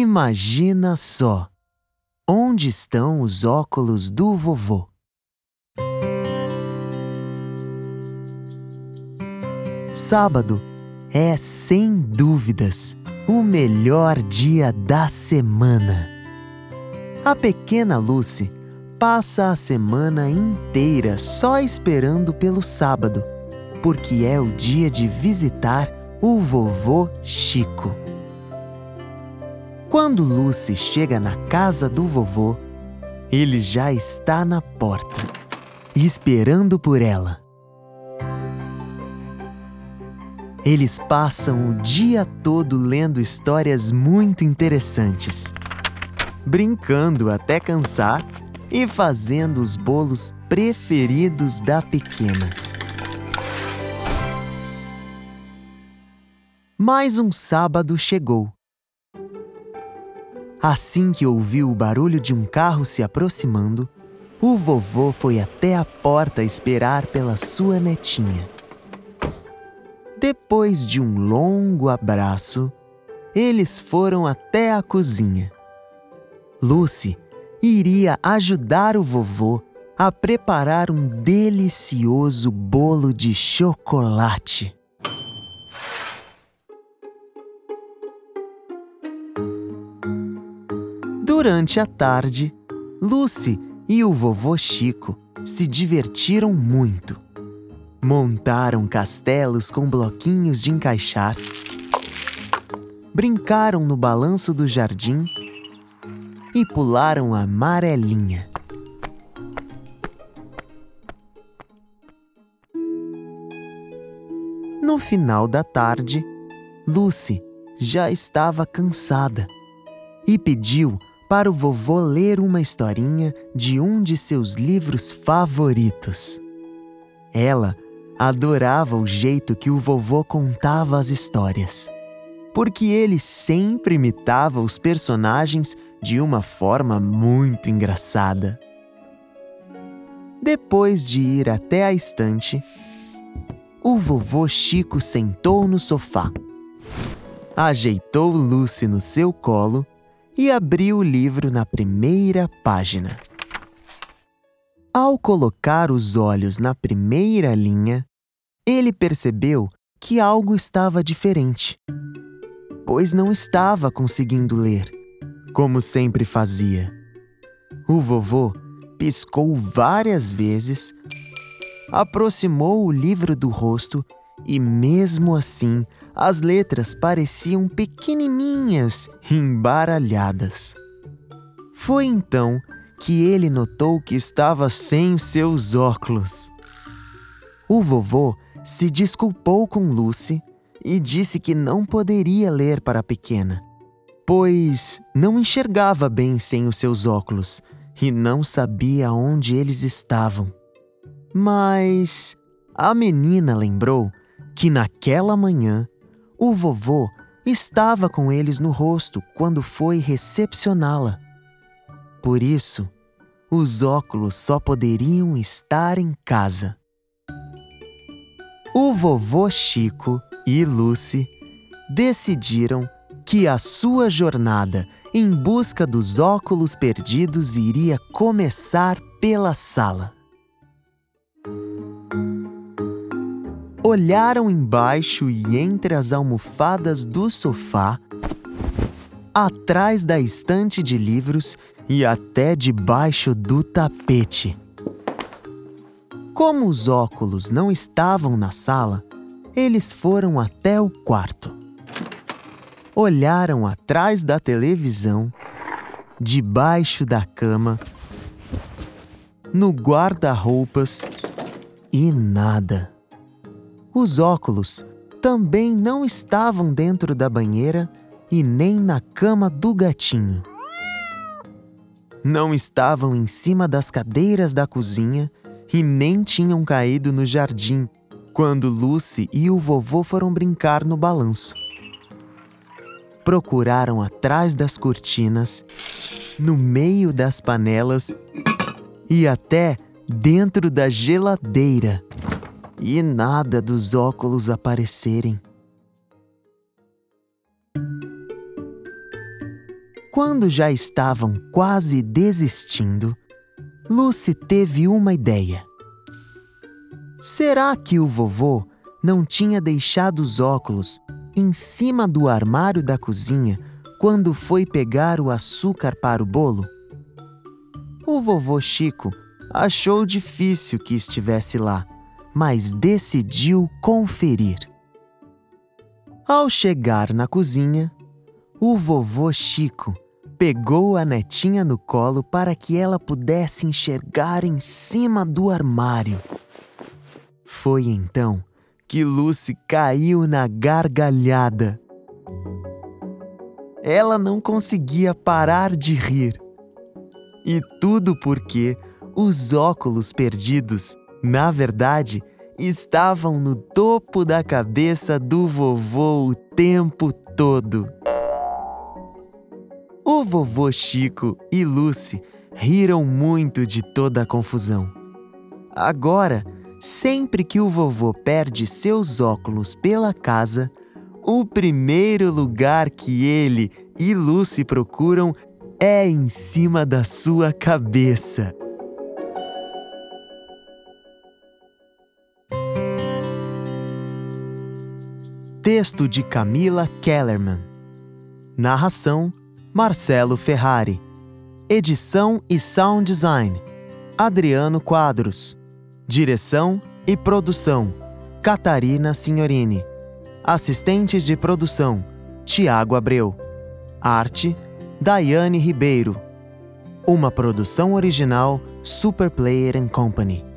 Imagina só! Onde estão os óculos do vovô? Sábado é, sem dúvidas, o melhor dia da semana. A pequena Lucy passa a semana inteira só esperando pelo sábado, porque é o dia de visitar o vovô Chico. Quando Lucy chega na casa do vovô, ele já está na porta, esperando por ela. Eles passam o dia todo lendo histórias muito interessantes, brincando até cansar e fazendo os bolos preferidos da pequena. Mais um sábado chegou. Assim que ouviu o barulho de um carro se aproximando, o vovô foi até a porta esperar pela sua netinha. Depois de um longo abraço, eles foram até a cozinha. Lucy iria ajudar o vovô a preparar um delicioso bolo de chocolate. Durante a tarde, Lucy e o vovô Chico se divertiram muito. Montaram castelos com bloquinhos de encaixar, brincaram no balanço do jardim e pularam a amarelinha. No final da tarde, Lucy já estava cansada e pediu para o vovô ler uma historinha de um de seus livros favoritos. Ela adorava o jeito que o vovô contava as histórias, porque ele sempre imitava os personagens de uma forma muito engraçada. Depois de ir até a estante, o vovô Chico sentou no sofá, ajeitou Lucy no seu colo e abriu o livro na primeira página. Ao colocar os olhos na primeira linha, ele percebeu que algo estava diferente, pois não estava conseguindo ler, como sempre fazia. O vovô piscou várias vezes, aproximou o livro do rosto e, mesmo assim, as letras pareciam pequenininhas e embaralhadas. Foi então que ele notou que estava sem seus óculos. O vovô se desculpou com Lucy e disse que não poderia ler para a pequena, pois não enxergava bem sem os seus óculos e não sabia onde eles estavam. Mas a menina lembrou que naquela manhã o vovô estava com eles no rosto quando foi recepcioná-la. Por isso, os óculos só poderiam estar em casa. O vovô Chico e Lucy decidiram que a sua jornada em busca dos óculos perdidos iria começar pela sala. Olharam embaixo e entre as almofadas do sofá, atrás da estante de livros e até debaixo do tapete. Como os óculos não estavam na sala, eles foram até o quarto. Olharam atrás da televisão, debaixo da cama, no guarda-roupas e nada. Os óculos também não estavam dentro da banheira e nem na cama do gatinho. Não estavam em cima das cadeiras da cozinha e nem tinham caído no jardim quando Lucy e o vovô foram brincar no balanço. Procuraram atrás das cortinas, no meio das panelas e até dentro da geladeira e nada dos óculos aparecerem. Quando já estavam quase desistindo, Lucy teve uma ideia. Será que o vovô não tinha deixado os óculos em cima do armário da cozinha quando foi pegar o açúcar para o bolo? O vovô Chico achou difícil que estivesse lá, mas decidiu conferir. Ao chegar na cozinha, o vovô Chico pegou a netinha no colo para que ela pudesse enxergar em cima do armário. Foi então que Lucy caiu na gargalhada. Ela não conseguia parar de rir. E tudo porque os óculos perdidos, na verdade, estavam no topo da cabeça do vovô o tempo todo. O vovô Chico e Lucy riram muito de toda a confusão. Agora, sempre que o vovô perde seus óculos pela casa, o primeiro lugar que ele e Lucy procuram é em cima da sua cabeça. Texto de Camila Kellerman. Narração: Marcelo Ferrari. Edição e sound design: Adriano Quadros. Direção e produção: Catarina Signorini. Assistentes de produção: Tiago Abreu. Arte: Daiane Ribeiro. Uma produção original Super Player Company.